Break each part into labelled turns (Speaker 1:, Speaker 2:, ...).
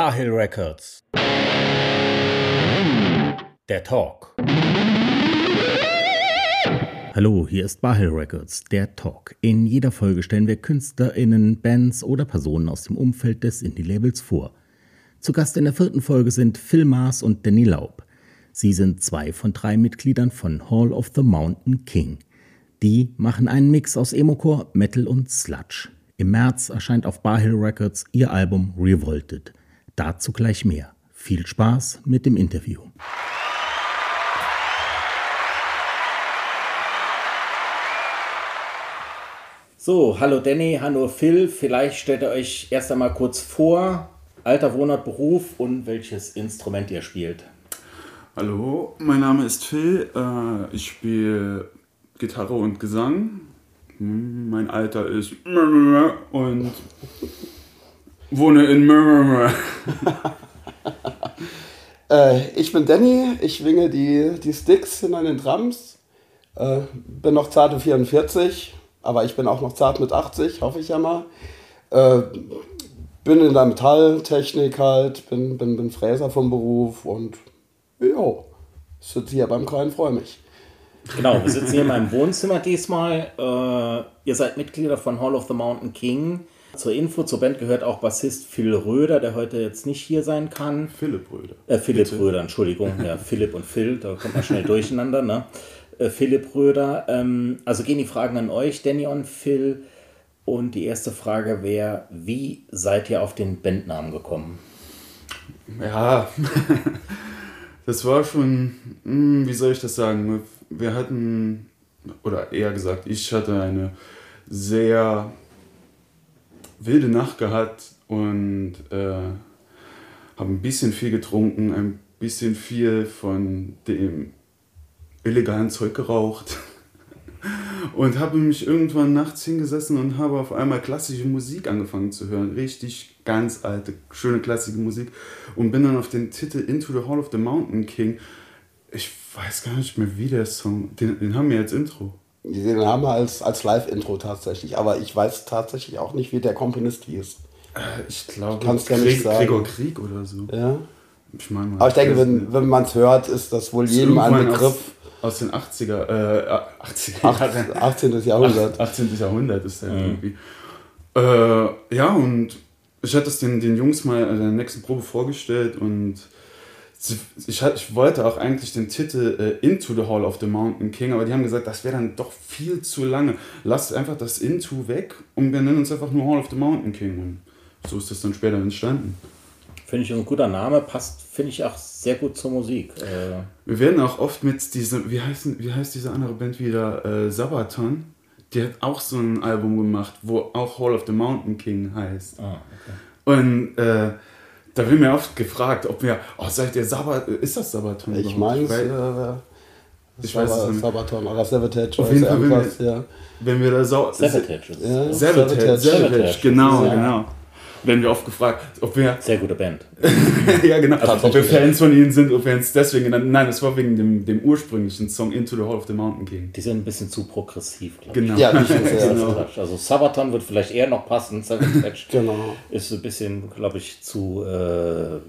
Speaker 1: Barhill Records. Der Talk. Hallo, hier ist Barhill Records, der Talk. In jeder Folge stellen wir KünstlerInnen, Bands oder Personen aus dem Umfeld des Indie-Labels vor. Zu Gast in der vierten Folge sind Phil Maas und Danny Laub. Sie sind zwei von drei Mitgliedern von Hall of the Mountain King. Die machen einen Mix aus Emocore, Metal und Sludge. Im März erscheint auf Barhill Records ihr Album Revolted. Dazu gleich mehr. Viel Spaß mit dem Interview. So, hallo Danny, hallo Phil. Vielleicht stellt ihr euch erst einmal kurz vor, Alter, Wohnort, Beruf und welches Instrument ihr spielt.
Speaker 2: Hallo, mein Name ist Phil. Äh, ich spiele Gitarre und Gesang. Hm, mein Alter ist und wohne in
Speaker 3: äh, Ich bin Danny, ich winge die, die Sticks hinter den Drums. Äh, bin noch zarte 44, aber ich bin auch noch zart mit 80, hoffe ich ja mal. Äh, bin in der Metalltechnik halt, bin, bin, bin Fräser vom Beruf und ja, sitze hier beim Kleinen, freue mich.
Speaker 1: Genau, wir sitzen hier in meinem Wohnzimmer diesmal. Äh, ihr seid Mitglieder von Hall of the Mountain King. Zur Info, zur Band gehört auch Bassist Phil Röder, der heute jetzt nicht hier sein kann.
Speaker 2: Philipp Röder.
Speaker 1: Äh, Philipp Bitte. Röder, Entschuldigung. Ja, Philipp und Phil, da kommt man schnell durcheinander. Ne? Äh, Philipp Röder. Ähm, also gehen die Fragen an euch, Danny und Phil. Und die erste Frage wäre, wie seid ihr auf den Bandnamen gekommen?
Speaker 2: Ja, das war schon, hm, wie soll ich das sagen? Wir hatten, oder eher gesagt, ich hatte eine sehr wilde Nacht gehabt und äh, habe ein bisschen viel getrunken, ein bisschen viel von dem illegalen Zeug geraucht und habe mich irgendwann nachts hingesessen und habe auf einmal klassische Musik angefangen zu hören. Richtig ganz alte, schöne klassische Musik. Und bin dann auf den Titel Into the Hall of the Mountain King. Ich weiß gar nicht mehr, wie der Song. Den, den haben wir als Intro.
Speaker 3: Den haben wir als, als Live-Intro tatsächlich. Aber ich weiß tatsächlich auch nicht, wie der Komponist hieß.
Speaker 2: Äh, ich glaube,
Speaker 3: Kannst ja nicht sagen.
Speaker 2: Gregor Krieg oder so.
Speaker 3: Ja. Ich meine Aber ich denke, wenn, wenn man es hört, ist das wohl jedem ein Begriff
Speaker 2: aus den 80er, äh, 80er
Speaker 3: Jahren. 18. Jahrhundert.
Speaker 2: 18. Jahrhundert ist der mhm. irgendwie. Äh, ja, und ich hatte es den, den Jungs mal in der nächsten Probe vorgestellt und ich, ich wollte auch eigentlich den Titel äh, Into the Hall of the Mountain King, aber die haben gesagt, das wäre dann doch viel zu lange. Lass einfach das Into weg und wir nennen uns einfach nur Hall of the Mountain King. Und so ist das dann später entstanden.
Speaker 1: Finde ich ein guter Name, passt, finde ich auch sehr gut zur Musik. Äh
Speaker 2: Wir werden auch oft mit diesem, wie heißt, wie heißt diese andere Band wieder? Äh, Sabaton. Die hat auch so ein Album gemacht, wo auch Hall of the Mountain King heißt. Ah, okay. Und äh, da wird mir oft gefragt, ob wir, oh, seid ihr Sabaton, ist das Sabaton?
Speaker 3: Ich meine, äh,
Speaker 2: ich weiß es nicht.
Speaker 3: Sabaton oder Savatage.
Speaker 2: Auf jeden Fall, wenn wir, ja. wenn wir da so.
Speaker 1: Savatage.
Speaker 2: Ja, Savatage, Savatage, genau, genau werden wir oft gefragt, ob wir.
Speaker 1: Sehr gute Band.
Speaker 2: ja, genau. Also ob wir Fans von ihnen sind, ob wir uns deswegen genannt Nein, es war wegen dem, dem ursprünglichen Song Into the Hall of the Mountain King.
Speaker 1: Die sind ein bisschen zu progressiv,
Speaker 2: glaube ich. Genau.
Speaker 3: Ja,
Speaker 2: nicht
Speaker 3: genau.
Speaker 1: Also Sabaton wird vielleicht eher noch passen. genau. Ist ein bisschen, glaube ich, zu. Äh,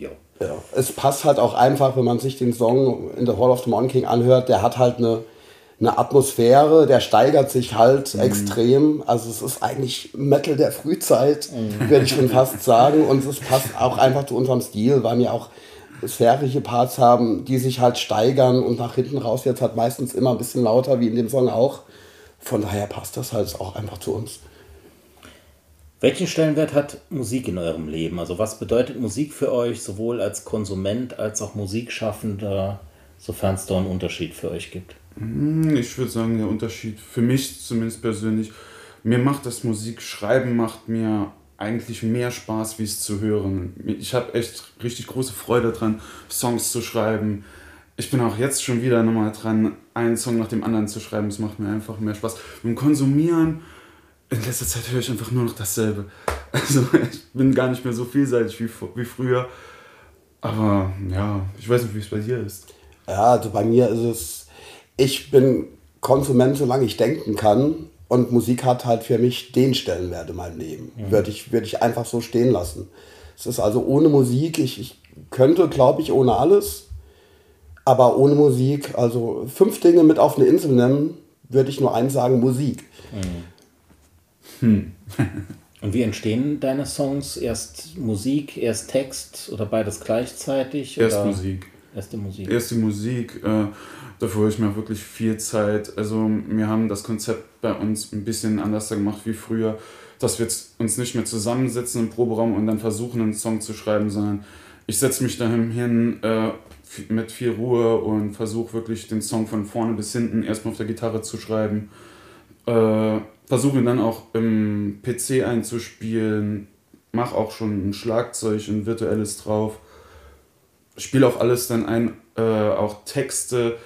Speaker 1: ja.
Speaker 3: ja. Es passt halt auch einfach, wenn man sich den Song In the Hall of the Mountain King anhört. Der hat halt eine eine Atmosphäre, der steigert sich halt mhm. extrem. Also es ist eigentlich Metal der Frühzeit, mhm. würde ich schon fast sagen. Und es passt auch einfach zu unserem Stil, weil wir auch sphärische Parts haben, die sich halt steigern und nach hinten raus jetzt halt meistens immer ein bisschen lauter, wie in dem Song auch. Von daher passt das halt auch einfach zu uns.
Speaker 1: Welchen Stellenwert hat Musik in eurem Leben? Also was bedeutet Musik für euch, sowohl als Konsument als auch Musikschaffender, sofern es da einen Unterschied für euch gibt?
Speaker 2: Hm, ich würde sagen, der Unterschied für mich zumindest persönlich, mir macht das Musikschreiben macht mir eigentlich mehr Spaß, wie es zu hören. Ich habe echt richtig große Freude dran, Songs zu schreiben. Ich bin auch jetzt schon wieder nochmal dran, einen Song nach dem anderen zu schreiben. Es macht mir einfach mehr Spaß. Beim Konsumieren, in letzter Zeit höre ich einfach nur noch dasselbe. Also ich bin gar nicht mehr so vielseitig wie, wie früher. Aber ja, ich weiß nicht, wie es bei dir ist.
Speaker 3: Ja, also bei mir ist es ich bin Konsument, solange ich denken kann. Und Musik hat halt für mich den Stellenwert in meinem Leben. Mhm. Würde ich, würd ich einfach so stehen lassen. Es ist also ohne Musik, ich, ich könnte, glaube ich, ohne alles, aber ohne Musik, also fünf Dinge mit auf eine Insel nehmen, würde ich nur eins sagen, Musik.
Speaker 1: Hm. Und wie entstehen deine Songs? Erst Musik, erst Text oder beides gleichzeitig?
Speaker 2: Erst
Speaker 1: oder?
Speaker 2: Musik.
Speaker 1: Erst die Musik.
Speaker 2: Erst die Musik. Äh, dafür habe ich mir wirklich viel Zeit. Also wir haben das Konzept bei uns ein bisschen anders gemacht wie früher, dass wir uns nicht mehr zusammensetzen im Proberaum und dann versuchen, einen Song zu schreiben, sondern ich setze mich daheim hin äh, mit viel Ruhe und versuche wirklich den Song von vorne bis hinten erstmal auf der Gitarre zu schreiben. Äh, versuche ihn dann auch im PC einzuspielen, mache auch schon ein Schlagzeug, ein virtuelles drauf, spiele auch alles dann ein, äh, auch Texte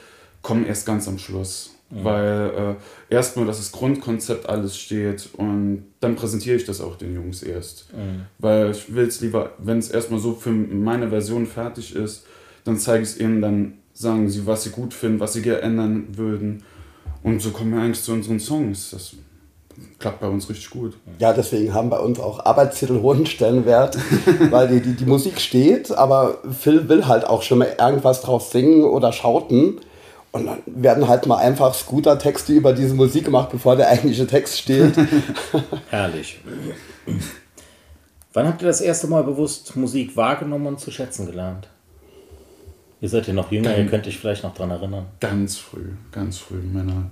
Speaker 2: kommen erst ganz am Schluss. Mhm. Weil äh, erstmal, dass das Grundkonzept alles steht und dann präsentiere ich das auch den Jungs erst. Mhm. Weil ich will es lieber, wenn es erstmal so für meine Version fertig ist, dann zeige ich es ihnen, dann sagen sie, was sie gut finden, was sie gerne ändern würden. Und so kommen wir eigentlich zu unseren Songs. Das klappt bei uns richtig gut.
Speaker 3: Ja, deswegen haben bei uns auch Arbeitstitel hohen Stellenwert, weil die, die, die Musik steht, aber Phil will halt auch schon mal irgendwas drauf singen oder schauten. Und dann werden halt mal einfach Scooter-Texte über diese Musik gemacht, bevor der eigentliche Text steht.
Speaker 1: Herrlich. Wann habt ihr das erste Mal bewusst Musik wahrgenommen und zu schätzen gelernt? Ihr seid ja noch jünger, ihr könnt euch vielleicht noch daran erinnern.
Speaker 2: Ganz früh, ganz früh, Männer.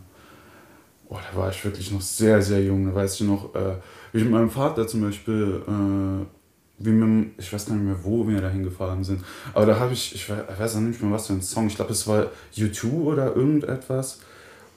Speaker 2: Boah, da war ich wirklich noch sehr, sehr jung. Da weiß ich noch, äh, wie ich mit meinem Vater zum Beispiel, äh, wie mit, ich weiß gar nicht mehr, wo wir da hingefahren sind. Aber da habe ich, ich weiß auch nicht mehr, was für ein Song. Ich glaube, es war U2 oder irgendetwas.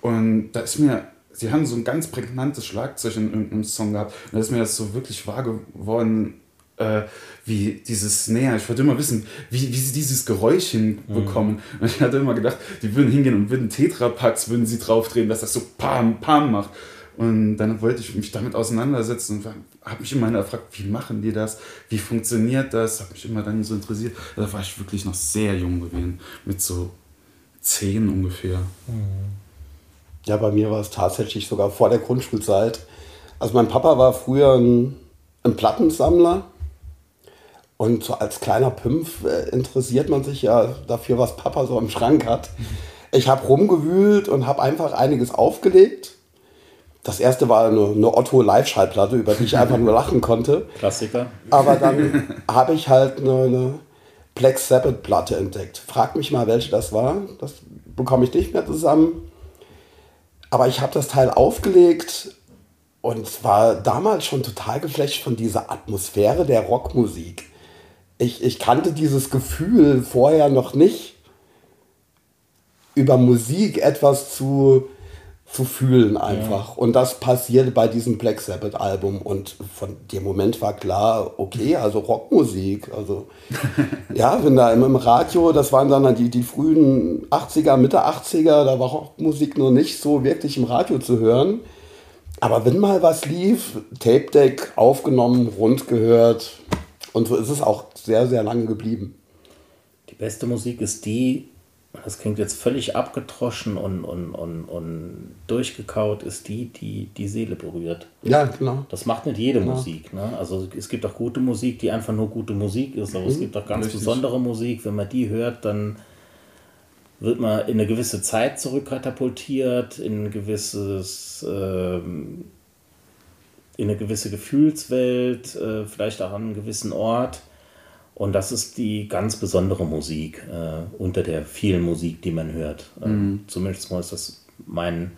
Speaker 2: Und da ist mir, sie haben so ein ganz prägnantes Schlagzeug in irgendeinem Song gehabt. Und da ist mir das so wirklich wahr geworden, äh, wie dieses Snare. Ich wollte immer wissen, wie, wie sie dieses Geräusch hinbekommen. Mhm. Und ich hatte immer gedacht, die würden hingehen und würden Tetrapacks, würden sie draufdrehen, dass das so Pam, Pam macht. Und dann wollte ich mich damit auseinandersetzen und habe mich immer gefragt, wie machen die das? Wie funktioniert das? Hat mich immer dann so interessiert. Da war ich wirklich noch sehr jung gewesen, mit so zehn ungefähr. Mhm.
Speaker 3: Ja, bei mir war es tatsächlich sogar vor der Grundschulzeit. Also mein Papa war früher ein, ein Plattensammler und so als kleiner Pimpf äh, interessiert man sich ja dafür, was Papa so im Schrank hat. Ich habe rumgewühlt und habe einfach einiges aufgelegt. Das erste war eine, eine Otto Live-Schallplatte, über die ich einfach nur lachen konnte.
Speaker 1: Klassiker.
Speaker 3: Aber dann habe ich halt eine, eine Black Sabbath-Platte entdeckt. Frag mich mal, welche das war. Das bekomme ich nicht mehr zusammen. Aber ich habe das Teil aufgelegt und war damals schon total geflasht von dieser Atmosphäre der Rockmusik ich, ich kannte dieses Gefühl vorher noch nicht, über Musik etwas zu, zu fühlen einfach. Ja. Und das passierte bei diesem Black Sabbath Album. Und von dem Moment war klar, okay, also Rockmusik. Also ja, wenn da im, im Radio, das waren dann die, die frühen 80er, Mitte 80er, da war Rockmusik nur nicht so wirklich im Radio zu hören. Aber wenn mal was lief, Tape Deck aufgenommen, rund gehört. Und so ist es auch sehr, sehr lange geblieben.
Speaker 1: Die beste Musik ist die, das klingt jetzt völlig abgetroschen und, und, und, und durchgekaut, ist die, die die Seele berührt.
Speaker 3: Ja, genau.
Speaker 1: Das macht nicht jede genau. Musik. Ne? Also es gibt auch gute Musik, die einfach nur gute Musik ist, aber mhm. es gibt auch ganz Richtig. besondere Musik. Wenn man die hört, dann wird man in eine gewisse Zeit zurückkatapultiert, in ein gewisses, ähm, in eine gewisse Gefühlswelt, äh, vielleicht auch an einen gewissen Ort. Und das ist die ganz besondere Musik äh, unter der vielen Musik, die man hört. Äh, mhm. Zumindest mal ist das mein,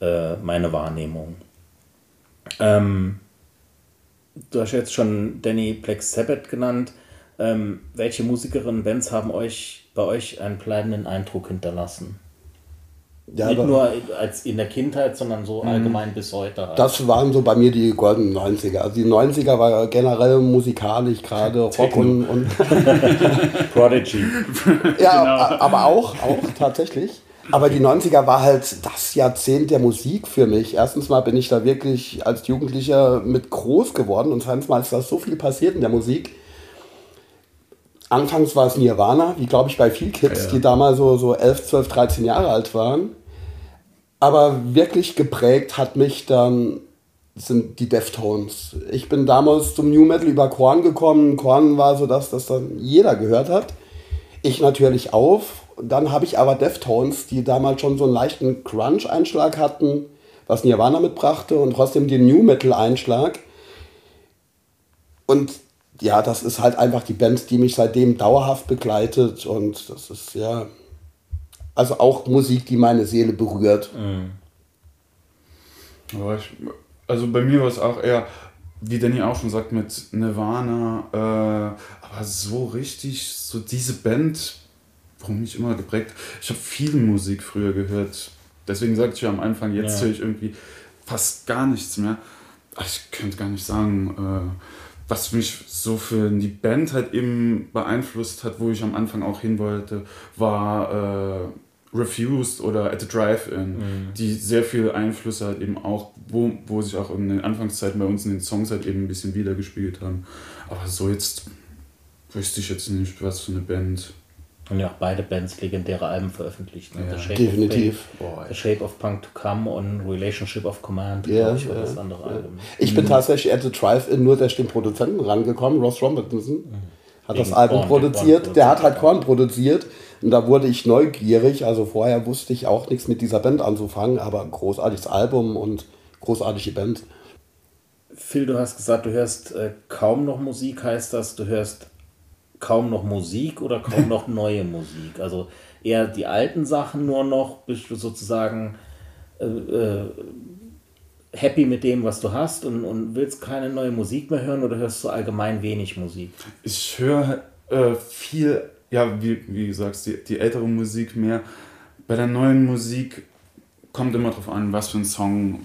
Speaker 1: äh, meine Wahrnehmung. Ähm, du hast jetzt schon Danny Black Sabbath genannt. Ähm, welche Musikerinnen, Bands haben euch bei euch einen bleibenden Eindruck hinterlassen? Ja, Nicht nur als in der Kindheit, sondern so mhm. allgemein bis heute.
Speaker 3: Halt. Das waren so bei mir die goldenen 90er. Also die 90er war generell musikalisch gerade Rock und, und
Speaker 1: Prodigy.
Speaker 3: ja, genau. aber auch, auch tatsächlich. Aber die 90er war halt das Jahrzehnt der Musik für mich. Erstens mal bin ich da wirklich als Jugendlicher mit groß geworden und zweitens mal ist da so viel passiert in der Musik. Anfangs war es Nirvana, wie glaube ich bei vielen Kids, ja. die damals so, so 11, 12, 13 Jahre alt waren. Aber wirklich geprägt hat mich dann sind die Deftones. Ich bin damals zum New Metal über Korn gekommen. Korn war so das, das dann jeder gehört hat. Ich natürlich auch. Dann habe ich aber Deftones, die damals schon so einen leichten Crunch-Einschlag hatten, was Nirvana mitbrachte und trotzdem den New Metal-Einschlag. Und ja, das ist halt einfach die Band, die mich seitdem dauerhaft begleitet und das ist ja, also auch Musik, die meine Seele berührt. Mhm.
Speaker 2: Aber ich, also bei mir war es auch eher, wie Danny auch schon sagt, mit Nirvana, äh, aber so richtig, so diese Band, warum mich immer geprägt. Ich habe viel Musik früher gehört. Deswegen sagte ich ja am Anfang, jetzt ja. höre ich irgendwie fast gar nichts mehr. Ich könnte gar nicht sagen, äh, was mich so für die Band halt eben beeinflusst hat, wo ich am Anfang auch hin wollte, war äh, Refused oder At the Drive-In, mhm. die sehr viele Einflüsse halt eben auch, wo, wo sich auch in den Anfangszeiten bei uns in den Songs halt eben ein bisschen wiedergespiegelt haben. Aber so jetzt wüsste ich jetzt nicht, was für eine Band.
Speaker 1: Und ja auch beide Bands legendäre Alben veröffentlicht. Ne?
Speaker 3: Ja. The Definitiv.
Speaker 1: Of The Shape of Punk to Come und Relationship of Command, ja, ich, war das andere.
Speaker 3: Album. Ich bin mhm. tatsächlich at the Drive-In nur durch den Produzenten rangekommen, Ross Robinson. Mhm. Hat Gegen das Album Korn, produziert, der hat halt Korn produziert und da wurde ich neugierig. Also vorher wusste ich auch nichts mit dieser Band anzufangen, aber ein großartiges Album und großartige Band.
Speaker 1: Phil, du hast gesagt, du hörst äh, kaum noch Musik. Heißt das, du hörst kaum noch Musik oder kaum noch neue Musik? Also eher die alten Sachen nur noch, bist du sozusagen äh, äh, happy mit dem, was du hast und, und willst keine neue Musik mehr hören oder hörst du allgemein wenig Musik?
Speaker 2: Ich höre äh, viel ja, wie, wie gesagt, die, die ältere Musik mehr. Bei der neuen Musik kommt immer drauf an, was für ein Song,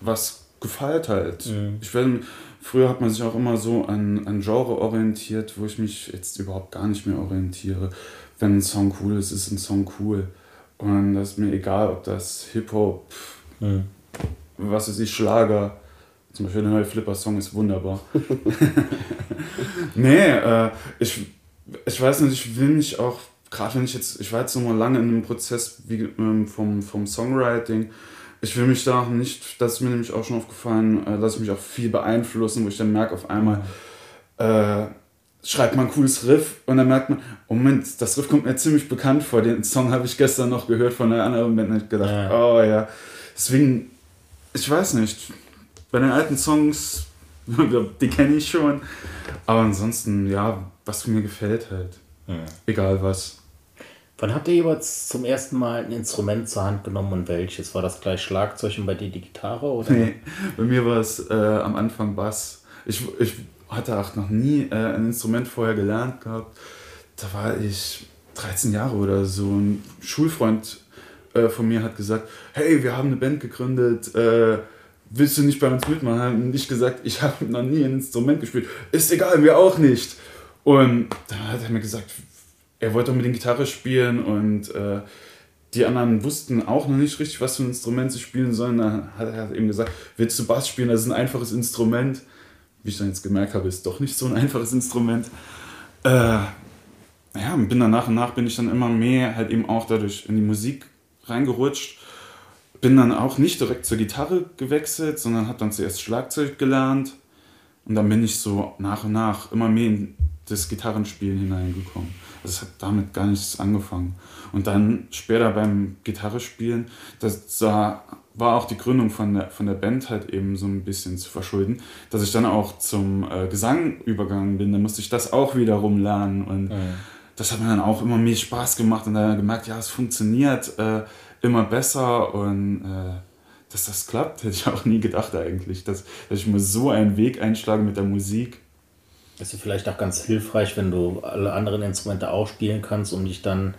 Speaker 2: was gefällt halt. Mhm. Ich werde, früher hat man sich auch immer so an, an Genre orientiert, wo ich mich jetzt überhaupt gar nicht mehr orientiere. Wenn ein Song cool ist, ist ein Song cool. Und das ist mir egal, ob das Hip-Hop, mhm. was ist ich, Schlager, zum Beispiel der neue Flipper-Song ist wunderbar. nee, äh, ich ich weiß nicht, ich will mich auch, gerade wenn ich jetzt, ich war jetzt noch mal lange in einem Prozess wie, ähm, vom, vom Songwriting, ich will mich da auch nicht, das ist mir nämlich auch schon aufgefallen, äh, dass ich mich auch viel beeinflussen, wo ich dann merke auf einmal, äh, schreibt man ein cooles Riff und dann merkt man, oh Moment, das Riff kommt mir ziemlich bekannt vor, den Song habe ich gestern noch gehört von einer anderen Band und ich gedacht, ja. oh ja. Deswegen, ich weiß nicht, bei den alten Songs, die kenne ich schon, aber ansonsten, ja, was mir gefällt halt. Ja. Egal was.
Speaker 1: Wann habt ihr jeweils zum ersten Mal ein Instrument zur Hand genommen und welches? War das gleich Schlagzeug und bei dir die Gitarre? Oder?
Speaker 2: Nee, bei mir war es äh, am Anfang Bass. Ich, ich hatte auch noch nie äh, ein Instrument vorher gelernt gehabt. Da war ich 13 Jahre oder so. Ein Schulfreund äh, von mir hat gesagt, hey, wir haben eine Band gegründet, äh, willst du nicht bei uns mitmachen? Und ich gesagt, ich habe noch nie ein Instrument gespielt. Ist egal, wir auch nicht. Und dann hat er mir gesagt, er wollte unbedingt Gitarre spielen und äh, die anderen wussten auch noch nicht richtig, was für ein Instrument sie spielen sollen. Dann hat er eben gesagt, willst du Bass spielen? Das ist ein einfaches Instrument. Wie ich dann jetzt gemerkt habe, ist doch nicht so ein einfaches Instrument. Äh, ja, bin dann nach und nach bin ich dann immer mehr halt eben auch dadurch in die Musik reingerutscht. Bin dann auch nicht direkt zur Gitarre gewechselt, sondern habe dann zuerst Schlagzeug gelernt. Und dann bin ich so nach und nach immer mehr in das Gitarrenspielen hineingekommen. Es hat damit gar nichts angefangen. Und dann später beim Gitarrespielen, das war auch die Gründung von der, von der Band halt eben so ein bisschen zu verschulden, dass ich dann auch zum äh, Gesang übergegangen bin. Da musste ich das auch wiederum lernen. Und ja. das hat mir dann auch immer mehr Spaß gemacht und dann gemerkt, ja, es funktioniert äh, immer besser und äh, dass das klappt, hätte ich auch nie gedacht eigentlich, dass, dass ich mal so einen Weg einschlage mit der Musik.
Speaker 1: Ist vielleicht auch ganz hilfreich, wenn du alle anderen Instrumente auch spielen kannst, um dich dann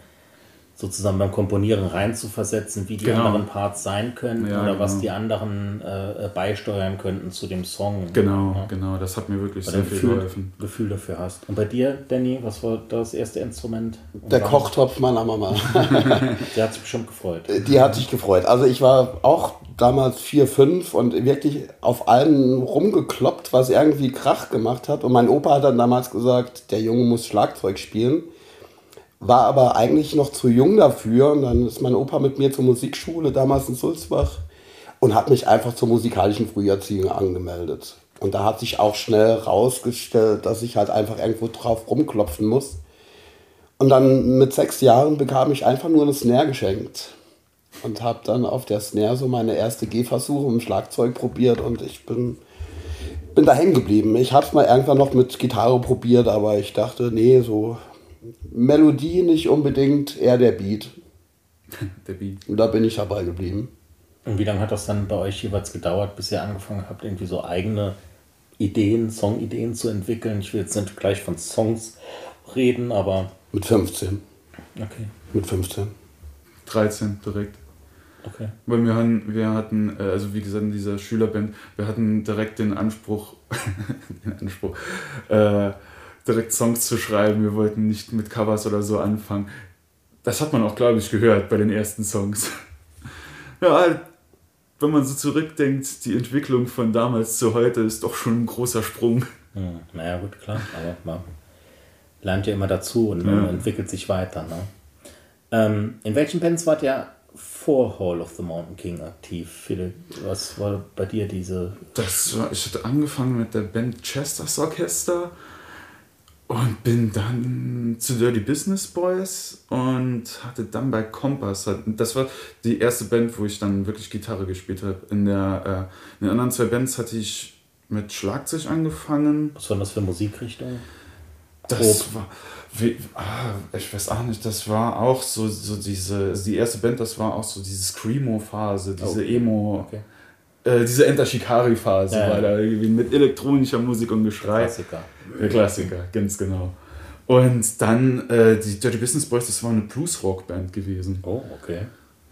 Speaker 1: sozusagen beim Komponieren reinzuversetzen, wie die genau. anderen Parts sein können ja, oder genau. was die anderen äh, äh, beisteuern könnten zu dem Song.
Speaker 2: Genau, ja. genau, das hat mir wirklich Weil sehr viel Gefühl, geholfen.
Speaker 1: Gefühl dafür hast. Und bei dir, Danny, was war das erste Instrument?
Speaker 3: Der Kochtopf meiner Mama.
Speaker 1: Die hat sich bestimmt gefreut.
Speaker 3: Die hat sich gefreut. Also ich war auch damals vier, fünf und wirklich auf allem rumgekloppt, was irgendwie Krach gemacht hat. Und mein Opa hat dann damals gesagt, der Junge muss Schlagzeug spielen. War aber eigentlich noch zu jung dafür. Und dann ist mein Opa mit mir zur Musikschule, damals in Sulzbach. und habe mich einfach zur musikalischen Früherziehung angemeldet. Und da hat sich auch schnell rausgestellt, dass ich halt einfach irgendwo drauf rumklopfen muss. Und dann mit sechs Jahren bekam ich einfach nur eine Snare geschenkt. Und habe dann auf der Snare so meine erste Gehversuche im Schlagzeug probiert und ich bin, bin da hängen geblieben. Ich habe es mal irgendwann noch mit Gitarre probiert, aber ich dachte, nee, so Melodie nicht unbedingt, eher der Beat.
Speaker 2: Der Beat.
Speaker 3: Und da bin ich dabei geblieben.
Speaker 1: Und wie lange hat das dann bei euch jeweils gedauert, bis ihr angefangen habt, irgendwie so eigene Ideen, Songideen zu entwickeln? Ich will jetzt nicht gleich von Songs reden, aber.
Speaker 3: Mit 15.
Speaker 1: Okay.
Speaker 3: Mit 15.
Speaker 2: 13 direkt.
Speaker 1: Okay.
Speaker 2: Weil wir hatten, wir hatten, äh, also wie gesagt, in dieser Schülerband, wir hatten direkt den Anspruch, den Anspruch, äh, direkt Songs zu schreiben. Wir wollten nicht mit Covers oder so anfangen. Das hat man auch, glaube ich, gehört bei den ersten Songs. ja, wenn man so zurückdenkt, die Entwicklung von damals zu heute ist doch schon ein großer Sprung.
Speaker 1: Hm, naja, gut, klar, aber man lernt ja immer dazu und man entwickelt sich weiter. Ne? Ähm, in welchen Bands wart ihr vor Hall of the Mountain King aktiv, Philipp? Was war bei dir diese.
Speaker 2: Das war, ich hatte angefangen mit der Band Chester's Orchester und bin dann zu Dirty Business Boys und hatte dann bei Kompass, halt- das war die erste Band, wo ich dann wirklich Gitarre gespielt habe. In, der, äh, in den anderen zwei Bands hatte ich mit Schlagzeug angefangen.
Speaker 1: Was waren das für Musikrichtungen?
Speaker 2: Das war, wie, ah, ich weiß auch nicht, das war auch so, so diese, die erste Band, das war auch so diese Screamo-Phase, diese
Speaker 1: Oh.
Speaker 2: Emo,
Speaker 1: Okay.
Speaker 2: Äh, diese Enter Shikari-Phase
Speaker 1: Ja,
Speaker 2: war da irgendwie mit elektronischer Musik und Geschrei.
Speaker 1: Klassiker.
Speaker 2: Der Klassiker, ganz genau. Und dann äh, die Dirty Business Boys, das war eine Blues-Rock-Band gewesen.
Speaker 1: Oh, okay.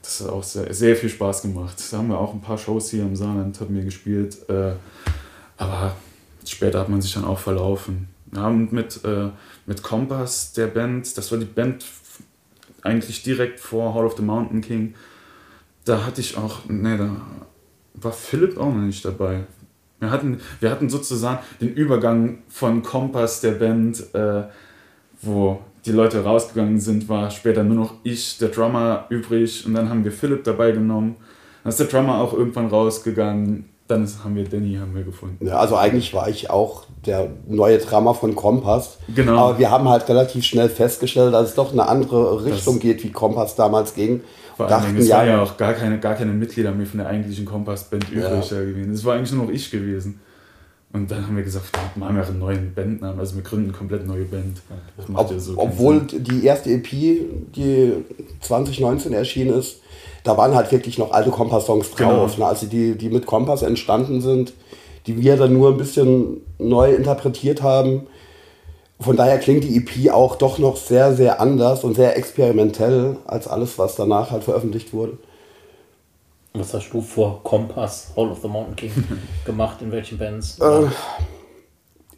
Speaker 2: Das hat auch sehr, sehr viel Spaß gemacht. Da haben wir auch ein paar Shows hier im Saarland, haben wir gespielt. Äh, aber später hat man sich dann auch verlaufen. Ja, und mit, äh, mit Kompass, der Band, das war die Band eigentlich direkt vor Hall of the Mountain King. Da hatte ich auch, ne, da war Philipp auch noch nicht dabei. Wir hatten, wir hatten sozusagen den Übergang von Kompass, der Band, äh, wo die Leute rausgegangen sind, war später nur noch ich, der Drummer, übrig. Und dann haben wir Philipp dabei genommen. Dann ist der Drummer auch irgendwann rausgegangen. Dann haben wir Danny haben wir gefunden.
Speaker 3: Ja, also eigentlich war ich auch der neue Drama von Kompass.
Speaker 2: Genau.
Speaker 3: Aber wir haben halt relativ schnell festgestellt, dass es doch eine andere Richtung
Speaker 2: Das-
Speaker 3: geht, wie Kompass damals ging.
Speaker 2: Vor allem,
Speaker 3: Dachten
Speaker 2: es
Speaker 3: ja,
Speaker 2: war ja auch gar keine, gar keine Mitglieder mehr von der eigentlichen Kompass-Band übrig
Speaker 3: Ja.
Speaker 2: gewesen. Es war eigentlich nur noch ich gewesen. Und dann haben wir gesagt, wir machen wir einen neuen Bandnamen. Also wir gründen eine komplett neue Band.
Speaker 3: Ob,
Speaker 2: ja so
Speaker 3: obwohl
Speaker 2: Sinn.
Speaker 3: die erste EP, die 2019 erschienen ist, da waren halt wirklich noch alte Kompass-Songs drauf.
Speaker 2: Genau.
Speaker 3: Ne? Also die, die mit Kompass entstanden sind, die wir dann nur ein bisschen neu interpretiert haben. Von daher klingt die EP auch doch noch sehr, sehr anders und sehr experimentell als alles, was danach halt veröffentlicht wurde.
Speaker 1: Was hast du vor Kompass, Hall of the Mountain King gemacht? In welchen Bands?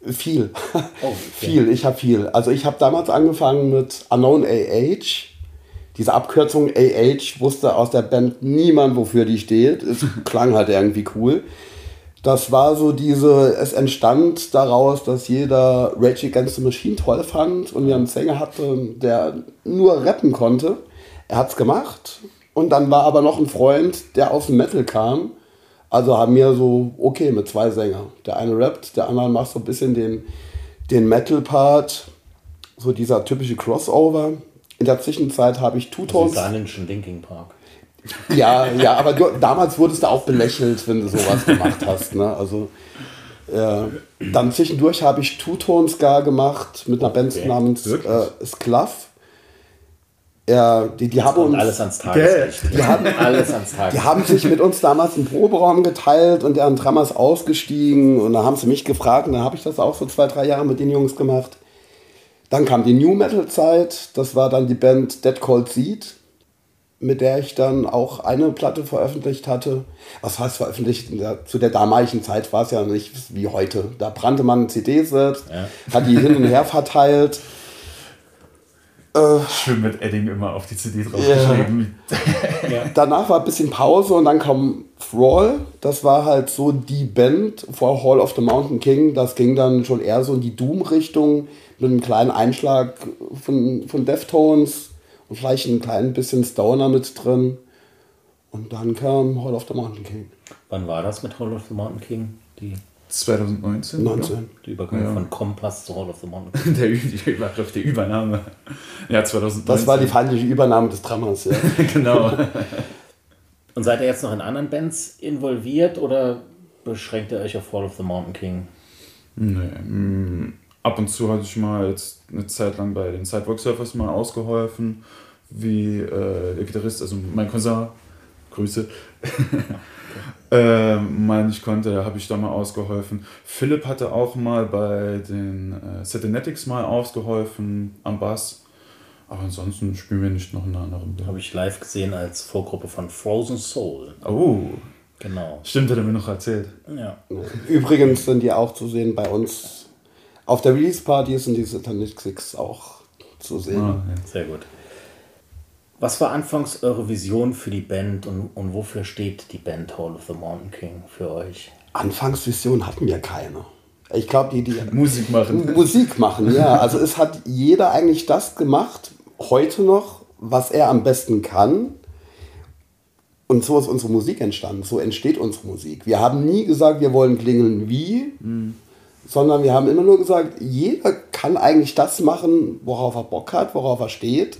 Speaker 3: Viel.
Speaker 1: Oh, okay.
Speaker 3: Viel, ich habe viel. Also ich habe damals angefangen mit Unknown AH. Diese Abkürzung AH wusste aus der Band niemand, wofür die steht. Es klang halt irgendwie cool. Das war so diese, es entstand daraus, dass jeder Rage Against the Machine toll fand und wir einen Sänger hatten, der nur rappen konnte. Er hat's gemacht und dann war aber noch ein Freund, der aus dem Metal kam. Also haben wir so, okay, mit zwei Sänger. Der eine rappt, der andere macht so ein bisschen den, den Metal-Part, so dieser typische Crossover. In der Zwischenzeit habe ich Two-Tones.
Speaker 1: sahen schon Linking Park.
Speaker 3: Ja, ja, aber du, damals wurdest du auch belächelt, wenn du sowas gemacht hast. Ne? Also, äh, dann zwischendurch habe ich Two-Tone-Ska gemacht mit einer Band
Speaker 1: Okay,
Speaker 3: namens äh, Sklav. Ja, die, die, haben uns,
Speaker 1: alles ans Tageslicht.
Speaker 3: Die haben-
Speaker 1: alles ans
Speaker 3: die
Speaker 1: Tageslicht.
Speaker 3: haben sich mit uns damals einen Proberaum geteilt und deren Drama ist ausgestiegen und da haben sie mich gefragt und dann habe ich das auch so zwei, drei Jahre mit den Jungs gemacht. Dann kam die New Metal Zeit, das war dann die Band Dead Cold Seed, mit der ich dann auch eine Platte veröffentlicht hatte. Was heißt veröffentlicht? Zu der damaligen Zeit war es ja nicht wie heute. Da brannte man CDs selbst,
Speaker 1: Ja.
Speaker 3: hat die hin und her verteilt.
Speaker 2: Schön mit Edding immer auf die CD draufgeschrieben.
Speaker 3: Danach war ein bisschen Pause und dann kam Thrall. Das war halt so die Band vor Hall of the Mountain King. Das ging dann schon eher so in die Doom-Richtung mit einem kleinen Einschlag von, von Deftones und vielleicht ein klein bisschen Stoner mit drin. Und dann kam Hall of the Mountain King.
Speaker 1: Wann war das mit Hall of the Mountain King? Die,
Speaker 2: 2019?
Speaker 3: 19.
Speaker 1: die Übergang
Speaker 2: Ja.
Speaker 1: von Kompass zu Hall of the Mountain King.
Speaker 2: Der, die Überschrift, die Übernahme. Ja, 2019.
Speaker 3: Das war die feindliche Übernahme des Dramas, ja.
Speaker 2: genau.
Speaker 1: Und seid ihr jetzt noch in anderen Bands involviert oder beschränkt ihr euch auf Hall of the Mountain King?
Speaker 2: Nee, mm, ab und zu hatte ich mal jetzt eine Zeit lang bei den Sidewalk Surfers mal ausgeholfen, wie äh, der Gitarrist, also mein Cousin, Grüße, äh, mal nicht konnte, da habe ich da mal ausgeholfen. Philipp hatte auch mal bei den äh, Satanetics mal ausgeholfen am Bass, aber ansonsten spielen wir nicht noch in einer anderen Band.
Speaker 1: Habe ich live gesehen als Vorgruppe von Frozen Soul.
Speaker 2: Oh,
Speaker 1: Genau.
Speaker 2: stimmt, hat er mir noch erzählt.
Speaker 1: Ja.
Speaker 3: Übrigens sind die auch zu sehen bei uns. Auf der Release-Party sind die Satanic Six auch zu sehen.
Speaker 2: Ah, ja.
Speaker 1: Sehr gut. Was war anfangs eure Vision für die Band und, und wofür steht die Band Hall of the Mountain King für euch?
Speaker 3: Anfangsvision hatten wir keine. Ich glaube, die, die
Speaker 2: Musik machen.
Speaker 3: Musik machen, ja. Also es hat jeder eigentlich das gemacht, heute noch, was er am besten kann. Und so ist unsere Musik entstanden. So entsteht unsere Musik. Wir haben nie gesagt, wir wollen klingeln wie, sondern wir haben immer nur gesagt, jeder kann eigentlich das machen, worauf er Bock hat, worauf er steht.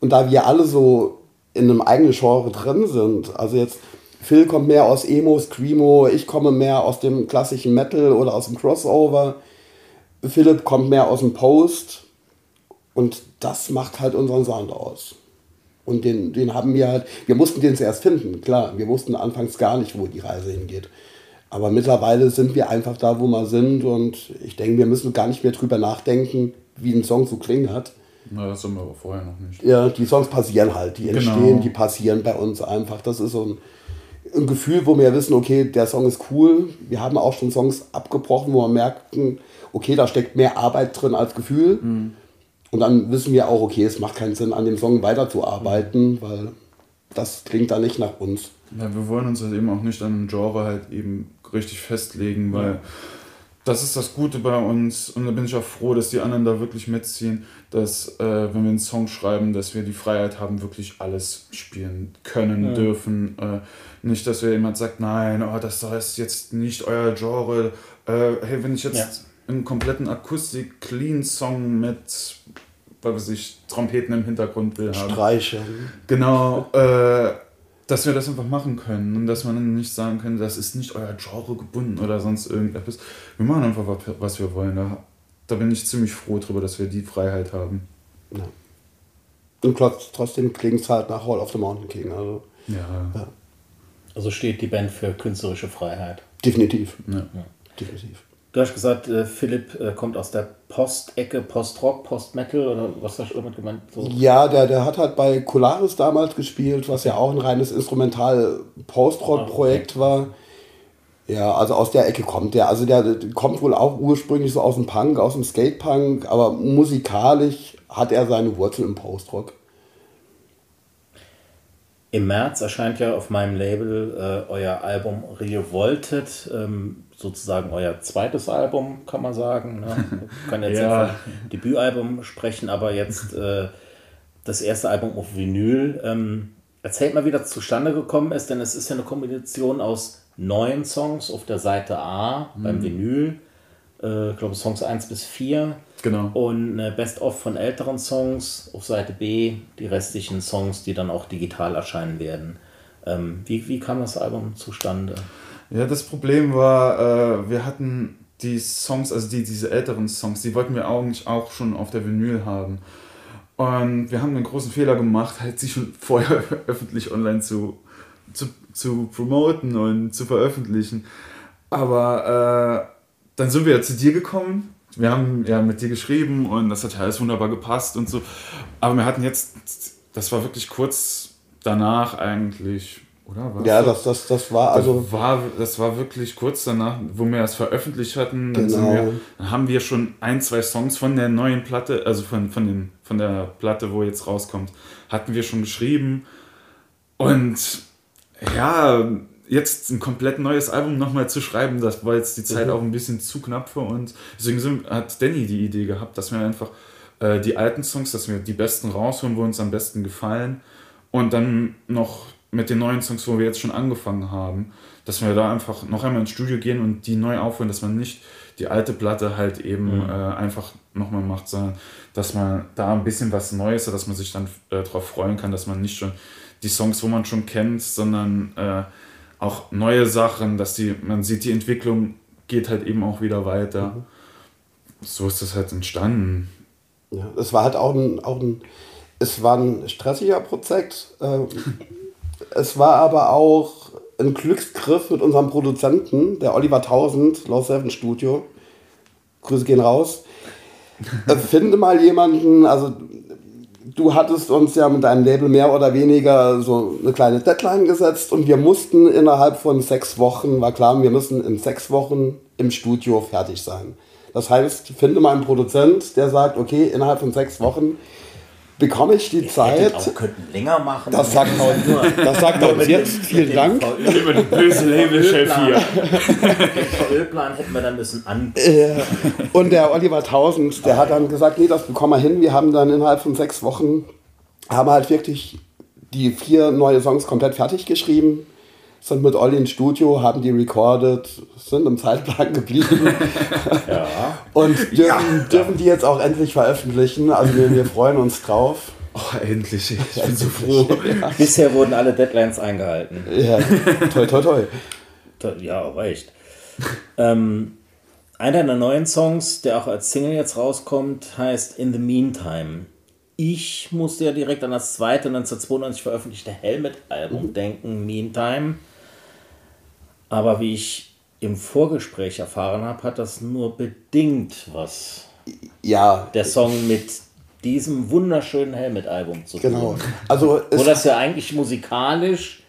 Speaker 3: Und da wir alle so in einem eigenen Genre drin sind, also jetzt Phil kommt mehr aus Emo, Screamo, ich komme mehr aus dem klassischen Metal oder aus dem Crossover, Philipp kommt mehr aus dem Post und das macht halt unseren Sound aus. Und den, den haben wir halt, wir mussten den zuerst finden, klar, wir wussten anfangs gar nicht, wo die Reise hingeht. Aber mittlerweile sind wir einfach da, wo wir sind und ich denke, wir müssen gar nicht mehr drüber nachdenken, wie ein Song zu klingen hat.
Speaker 2: Na, das haben wir aber vorher noch nicht.
Speaker 3: Ja, die Songs passieren halt, die
Speaker 2: Genau.
Speaker 3: entstehen, die passieren bei uns einfach. Das ist so ein, ein Gefühl, wo wir wissen, okay, der Song ist cool. Wir haben auch schon Songs abgebrochen, wo wir merken, okay, da steckt mehr Arbeit drin als Gefühl. Und dann wissen wir auch, okay, es macht keinen Sinn, an dem Song weiterzuarbeiten, weil das klingt dann nicht nach uns.
Speaker 2: Ja, wir wollen uns halt eben auch nicht an ein Genre halt eben richtig festlegen, weil das ist das Gute bei uns und da bin ich auch froh, dass die anderen da wirklich mitziehen, dass äh, wenn wir einen Song schreiben, dass wir die Freiheit haben, wirklich alles spielen können, dürfen. Äh, nicht, dass wir jemand sagt, nein, oh, das ist jetzt nicht euer Genre. Äh, hey, wenn ich jetzt
Speaker 1: Ja.
Speaker 2: einen kompletten Akustik-Clean-Song mit, was weiß ich, Trompeten im Hintergrund will haben.
Speaker 3: Streiche.
Speaker 2: Genau, äh, dass wir das einfach machen können und dass man dann nicht sagen kann, das ist nicht euer Genre gebunden oder sonst irgendetwas. Wir machen einfach, was wir- was wir wollen. Da, da bin ich ziemlich froh drüber, dass wir die Freiheit haben.
Speaker 3: Ja. Und trotz- trotzdem klingt es halt nach Hall of the Mountain King. Also
Speaker 2: Ja,
Speaker 1: Also steht die Band für künstlerische Freiheit.
Speaker 3: definitiv.
Speaker 2: ja.
Speaker 3: Definitiv.
Speaker 1: Du hast gesagt, äh, Philipp äh, kommt aus der Post-Ecke, Post-Rock, Post-Metal oder was hast du damit gemeint? So?
Speaker 3: Ja, der, der hat halt bei Colaris damals gespielt, was ja auch ein reines Instrumental-Post-Rock-Projekt war. Ja, also aus der Ecke kommt der. Also der, der kommt wohl auch ursprünglich so aus dem Punk, aus dem Skate-Punk, aber musikalisch hat er seine Wurzeln im Post-Rock.
Speaker 1: Im März erscheint ja auf meinem Label äh, euer Album Revolted, ähm, sozusagen euer zweites Album, kann man sagen. Ne? Ich kann jetzt
Speaker 2: Ja.
Speaker 1: ja. von Debütalbum sprechen, aber jetzt äh, das erste Album auf Vinyl. Ähm, erzählt mal, wie das zustande gekommen ist, denn es ist ja eine Kombination aus neuen Songs auf der Seite A beim Vinyl, äh, ich glaube Songs 1 bis 4
Speaker 2: Genau.
Speaker 1: und eine Best-of von älteren Songs auf Seite B, die restlichen Songs, die dann auch digital erscheinen werden. Ähm, wie, wie kam das Album zustande?
Speaker 2: Ja, das Problem war, äh, wir hatten die Songs, also die, diese älteren Songs, die wollten wir eigentlich auch schon auf der Vinyl haben. Und wir haben einen großen Fehler gemacht, halt sie schon vorher öffentlich online zu, zu, zu promoten und zu veröffentlichen. Aber äh, dann sind wir ja zu dir gekommen. Wir haben ja mit dir geschrieben und das hat ja alles wunderbar gepasst und so. Aber wir hatten jetzt, das war wirklich kurz danach eigentlich, oder? War's
Speaker 3: Ja, das, das, das war also.
Speaker 2: das, war, das war wirklich kurz danach, wo wir es veröffentlicht hatten. Dann,
Speaker 3: Genau.
Speaker 2: wir, dann haben wir schon ein, zwei Songs von der neuen Platte, also von, von, den, von der Platte, wo jetzt rauskommt, hatten wir schon geschrieben. Und ja, jetzt ein komplett neues Album nochmal zu schreiben, das war jetzt die Zeit
Speaker 3: Mhm.
Speaker 2: auch ein bisschen zu knapp für uns. Deswegen hat Danny die Idee gehabt, dass wir einfach äh, die alten Songs, dass wir die besten rausholen, wo uns am besten gefallen und dann noch mit den neuen Songs, wo wir jetzt schon angefangen haben, dass wir da einfach noch einmal ins Studio gehen und die neu aufhören, dass man nicht die alte Platte halt eben mhm. äh, einfach nochmal macht, sondern dass man da ein bisschen was Neues hat, dass man sich dann äh, darauf freuen kann, dass man nicht schon die Songs, wo man schon kennt, sondern äh, auch neue Sachen, dass die, man sieht, die Entwicklung geht halt eben auch wieder weiter. Mhm. So ist das halt entstanden.
Speaker 3: Ja, es war halt auch ein, auch ein, es war ein stressiger Prozess. Äh, es war aber auch ein Glücksgriff mit unserem Produzenten, der Oliver 1000, Low Seven Studio. Grüße gehen raus. Äh, finde mal jemanden, also du hattest uns ja mit deinem Label mehr oder weniger so eine kleine Deadline gesetzt und wir mussten innerhalb von sechs Wochen, war klar, wir müssen in sechs Wochen im Studio fertig sein. Das heißt, finde mal einen Produzent, der sagt, okay, innerhalb von sechs Wochen bekomme ich die Zeit.
Speaker 1: Auch könnten länger machen.
Speaker 3: Das sagt er, das sagt uns jetzt. Vielen Dank.
Speaker 2: Über den böse Labelchef hier.
Speaker 1: Den Ölplan hätten wir dann müssen an.
Speaker 3: Und der Oliver Tausend, der hat dann gesagt, nee, das bekommen wir hin. Wir haben dann innerhalb von sechs Wochen, haben halt wirklich die vier neue Songs komplett fertig geschrieben sind mit Olli ins Studio, haben die recorded, sind im Zeitplan geblieben. ja. Und dürfen, ja. dürfen die jetzt auch endlich veröffentlichen. Also wir, wir freuen uns drauf.
Speaker 2: Oh, endlich. Ich bin so froh.
Speaker 1: Ja. Bisher wurden alle Deadlines eingehalten.
Speaker 3: Ja, toll, toll, toll.
Speaker 1: Ja, aber echt. ähm, einer der neuen Songs, der auch als Single jetzt rauskommt, heißt In the Meantime. Ich musste ja direkt an das zweite 1992 veröffentlichte Helmet-Album mhm. denken, Meantime. Aber wie ich im Vorgespräch erfahren habe, hat das nur bedingt was.
Speaker 3: Ja.
Speaker 1: Der Song mit diesem wunderschönen Helmet-Album zu
Speaker 3: tun. Genau. Also
Speaker 1: Wo das ja eigentlich musikalisch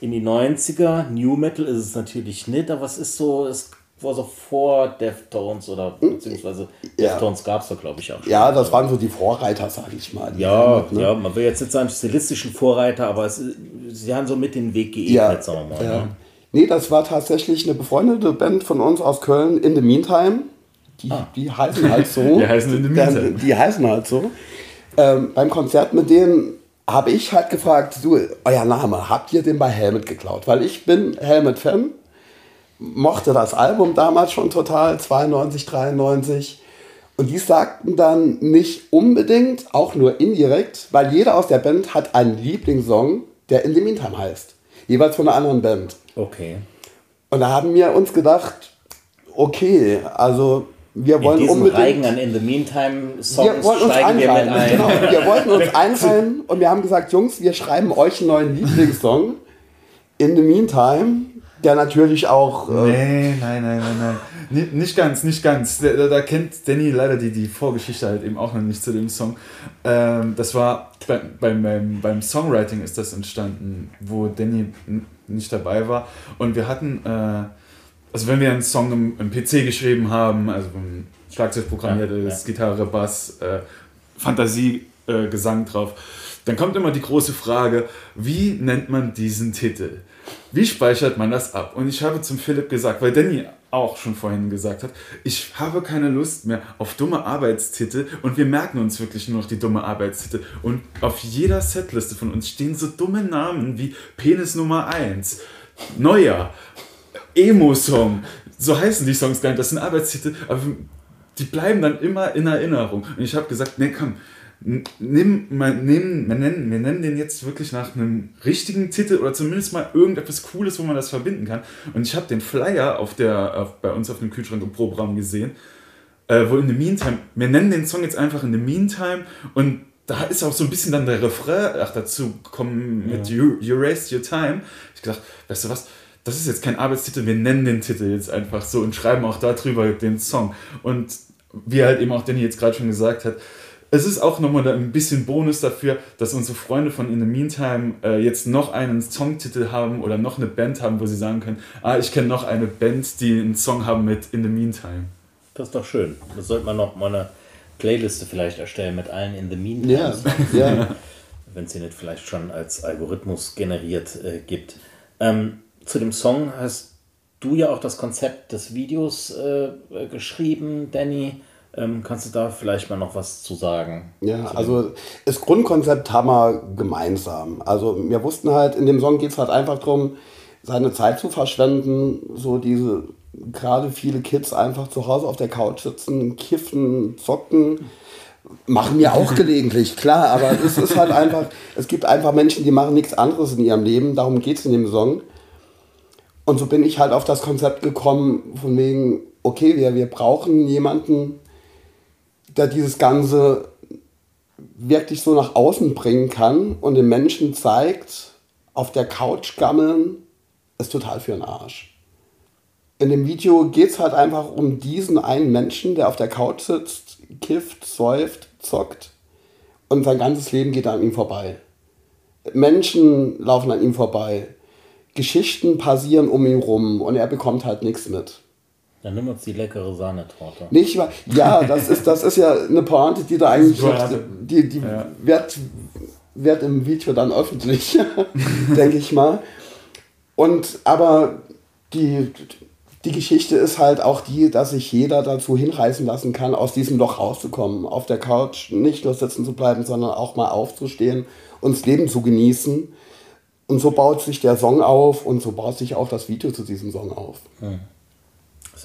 Speaker 1: in die 90er, New Metal ist es natürlich nicht, aber es ist so, es war so vor Deftones oder hm? beziehungsweise ja. Deftones gab es da glaube ich auch
Speaker 3: schon. Ja, das waren so die Vorreiter, sag ich mal.
Speaker 1: Ja, Helmet, ne? ja, man will jetzt nicht sagen stilistischen Vorreiter, aber es, sie haben so mit den Weg geebnet, ja, sagen wir mal. Ja. Ne?
Speaker 3: Nee, das war tatsächlich eine befreundete Band von uns aus Köln, In the Meantime. Die, ah. die heißen halt so.
Speaker 2: die heißen In the Meantime.
Speaker 3: Die, die heißen halt so. Ähm, beim Konzert mit denen habe ich halt gefragt, du, euer Name, habt ihr den bei Helmet geklaut? Weil ich bin Helmet-Fan, mochte das Album damals schon total, 92, 93. Und die sagten dann nicht unbedingt, auch nur indirekt, weil jeder aus der Band hat einen Lieblingssong, der In the Meantime heißt. Jeweils von einer anderen Band.
Speaker 1: Okay.
Speaker 3: Und da haben wir uns gedacht, okay, also wir wollen
Speaker 1: in
Speaker 3: unbedingt.
Speaker 1: Reigen an In the Meantime Songs
Speaker 3: wir wollten uns steigen wir mit ein. Genau, wir wollten uns einreihen und wir haben gesagt, Jungs, wir schreiben euch einen neuen Lieblingssong. In the Meantime, der natürlich auch.
Speaker 2: Äh nee, nein, nein, nein, nein. Nicht ganz, nicht ganz. Da, da, kennt Danny leider die, die Vorgeschichte halt eben auch noch nicht zu dem Song. Ähm, das war bei, beim, beim, beim Songwriting ist das entstanden, wo Danny nicht dabei war. Und wir hatten, äh, also wenn wir einen Song im, im PC geschrieben haben, also Schlagzeug programmiert ja, ist, ja. Gitarre, Bass, äh, Fantasie, äh, Gesang drauf, dann kommt immer die große Frage, wie nennt man diesen Titel? Wie speichert man das ab? Und ich habe zum Philipp gesagt, weil Danny auch schon vorhin gesagt hat, ich habe keine Lust mehr auf dumme Arbeitstitel und wir merken uns wirklich nur noch die dumme Arbeitstitel. Und auf jeder Setliste von uns stehen so dumme Namen wie Penis Nummer 1, Neuer, Emo-Song. So heißen die Songs gar nicht, das sind Arbeitstitel, aber die bleiben dann immer in Erinnerung. Und ich habe gesagt, nee, komm, nimm, mal, nimm, wir, nennen, wir nennen den jetzt wirklich nach einem richtigen Titel oder zumindest mal irgendetwas Cooles, wo man das verbinden kann. Und ich habe den Flyer auf der, auf, bei uns auf dem Kühlschrank im Programm gesehen, äh, wo in the meantime, wir nennen den Song jetzt einfach in the meantime und da ist auch so ein bisschen dann der Refrain ach, dazu gekommen mit ja. you, you Raised Your Time. Ich gedacht, weißt du was, das ist jetzt kein Arbeitstitel, wir nennen den Titel jetzt einfach so und schreiben auch darüber den Song. Und wie halt eben auch Danny jetzt gerade schon gesagt hat, es ist auch nochmal ein bisschen Bonus dafür, dass unsere Freunde von In the Meantime äh, jetzt noch einen Songtitel haben oder noch eine Band haben, wo sie sagen können, ah, ich kenne noch eine Band, die einen Song haben mit In the Meantime.
Speaker 1: Das ist doch schön. Das sollte man noch mal eine Playliste vielleicht erstellen mit allen In the Meantime.
Speaker 3: Ja, ja.
Speaker 1: Wenn es sie nicht vielleicht schon als Algorithmus generiert äh, gibt. Ähm, zu dem Song hast du ja auch das Konzept des Videos äh, geschrieben, Danny kannst du da vielleicht mal noch was zu sagen?
Speaker 3: Ja, also das Grundkonzept haben wir gemeinsam. Also wir wussten halt, in dem Song geht es halt einfach darum, seine Zeit zu verschwenden, so diese, gerade viele Kids einfach zu Hause auf der Couch sitzen, kiffen, zocken. Machen wir auch gelegentlich, klar, aber es ist halt einfach, es gibt einfach Menschen, die machen nichts anderes in ihrem Leben, darum geht es in dem Song. Und so bin ich halt auf das Konzept gekommen, von wegen, okay, wir, wir brauchen jemanden, der dieses Ganze wirklich so nach außen bringen kann und den Menschen zeigt, auf der Couch gammeln ist total für den Arsch. In dem Video geht es halt einfach um diesen einen Menschen, der auf der Couch sitzt, kifft, säuft, zockt und sein ganzes Leben geht an ihm vorbei. Menschen laufen an ihm vorbei. Geschichten passieren um ihn rum und er bekommt halt nichts mit.
Speaker 1: Dann nimm uns die leckere Sahnetorte.
Speaker 3: Nicht wahr? Ja, das ist, das ist ja eine Pointe, die da eigentlich
Speaker 2: Pointe.
Speaker 3: die, die
Speaker 2: Ja.
Speaker 3: wird, wird im Video dann öffentlich, denke ich mal. Und aber die, die Geschichte ist halt auch die, dass sich jeder dazu hinreißen lassen kann, aus diesem Loch rauszukommen, auf der Couch nicht nur sitzen zu bleiben, sondern auch mal aufzustehen und das Leben zu genießen. Und so baut sich der Song auf und so baut sich auch das Video zu diesem Song auf.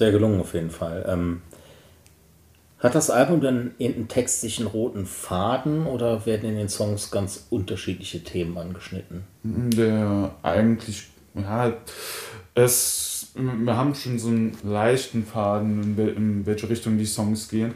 Speaker 1: Sehr gelungen auf jeden Fall. Ähm, hat das Album dann irgendeinen textlichen roten Faden oder werden in den Songs ganz unterschiedliche Themen angeschnitten?
Speaker 2: Der eigentlich, ja, es, wir haben schon so einen leichten Faden, in, wel- in welche Richtung die Songs gehen.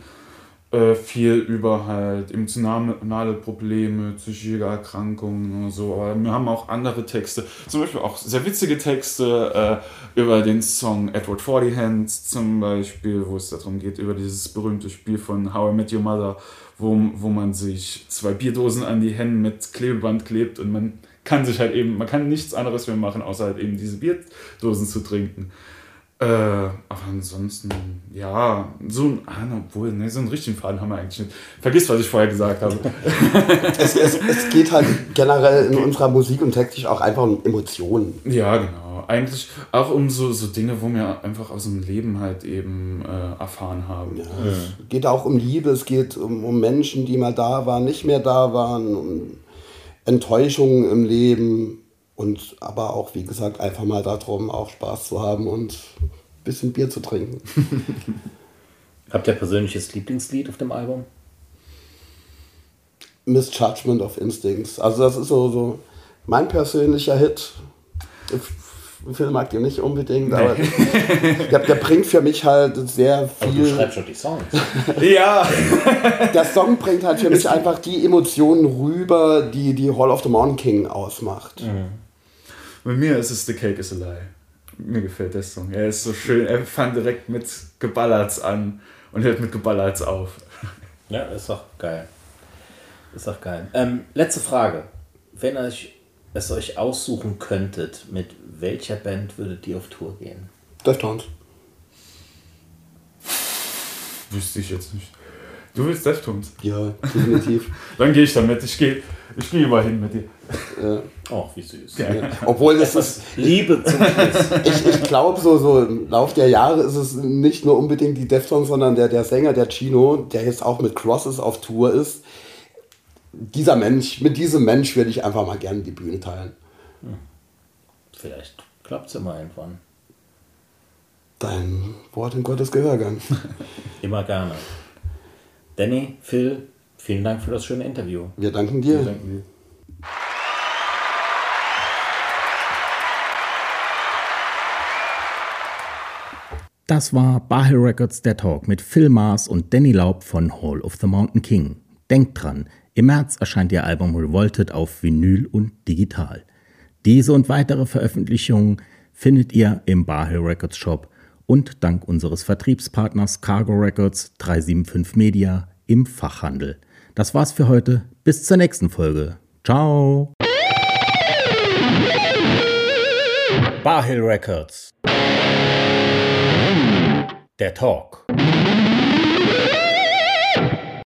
Speaker 2: Äh, viel über halt emotionale Probleme, psychische Erkrankungen und so. Aber wir haben auch andere Texte, zum Beispiel auch sehr witzige Texte äh, über den Song Edward Forty Hands zum Beispiel, wo es darum geht, über dieses berühmte Spiel von How I Met Your Mother, wo, wo man sich zwei Bierdosen an die Hände mit Klebeband klebt und man kann sich halt eben, man kann nichts anderes mehr machen, außer halt eben diese Bierdosen zu trinken. Äh, aber ansonsten, ja, so ein, ah, obwohl, ne, so einen richtigen Faden haben wir eigentlich nicht. Vergiss, was ich vorher gesagt habe.
Speaker 3: es, es, es geht halt generell in unserer Musik und textlich auch einfach um Emotionen.
Speaker 2: ja, genau. Eigentlich auch um so, so Dinge, wo wir einfach aus dem Leben halt eben äh, erfahren haben.
Speaker 3: Ja, Es geht auch um Liebe, es geht um, um Menschen, die mal da waren, nicht mehr da waren, um Enttäuschungen im Leben und aber auch, wie gesagt, einfach mal darum, auch Spaß zu haben und ein bisschen Bier zu trinken.
Speaker 1: Habt ihr persönliches Lieblingslied auf dem Album?
Speaker 3: Misjudgment of Instincts. Also das ist so, so mein persönlicher Hit. Den Film mag ich nicht unbedingt, aber der, der bringt für mich halt sehr
Speaker 1: Aber du
Speaker 3: viel.
Speaker 1: schreibst schon die Songs.
Speaker 2: Ja!
Speaker 3: Der Song bringt halt für mich einfach die Emotionen rüber, die die Hall of the Mountain King ausmacht.
Speaker 2: Bei mir ist es The Cake is a Lie. Mir gefällt der Song. Er ist so schön. Er fängt direkt mit Geballerts an und hört mit Geballerts auf.
Speaker 1: Ja, ist doch geil. Ist doch geil. Ähm, letzte Frage. Wenn ihr euch, es euch aussuchen könntet, mit welcher Band würdet ihr auf Tour gehen?
Speaker 3: Deftones.
Speaker 2: Wüsste ich jetzt nicht. Du willst Deftones?
Speaker 3: Ja, definitiv.
Speaker 2: Dann gehe ich damit. Ich gehe ich geh mal hin mit dir.
Speaker 3: ja.
Speaker 1: Oh, wie süß.
Speaker 3: Ja. Obwohl das ist,
Speaker 1: Liebe zum Schluss.
Speaker 3: ich, ich glaube, so, so im Lauf der Jahre ist es nicht nur unbedingt die Deftones, sondern der, der Sänger, der Chino, der jetzt auch mit Crosses auf Tour ist. Dieser Mensch, mit diesem Mensch würde ich einfach mal gerne die Bühne teilen.
Speaker 1: Vielleicht klappt es immer irgendwann.
Speaker 3: Dein Wort in Gottes Gehörgang.
Speaker 1: Immer gerne. Danny, Phil, vielen Dank für das schöne Interview.
Speaker 3: Wir danken dir.
Speaker 2: Danke dir.
Speaker 4: Das war Bahel Records der Talk mit Phil Mars und Danny Laub von Hall of the Mountain King. Denkt dran, im März erscheint ihr Album Revolted auf Vinyl und digital. Diese und weitere Veröffentlichungen findet ihr im Bahel Records Shop und dank unseres Vertriebspartners Cargo Records 375 Media im Fachhandel. Das war's für heute. Bis zur nächsten Folge. Ciao. Bar Hill Records. Der Talk.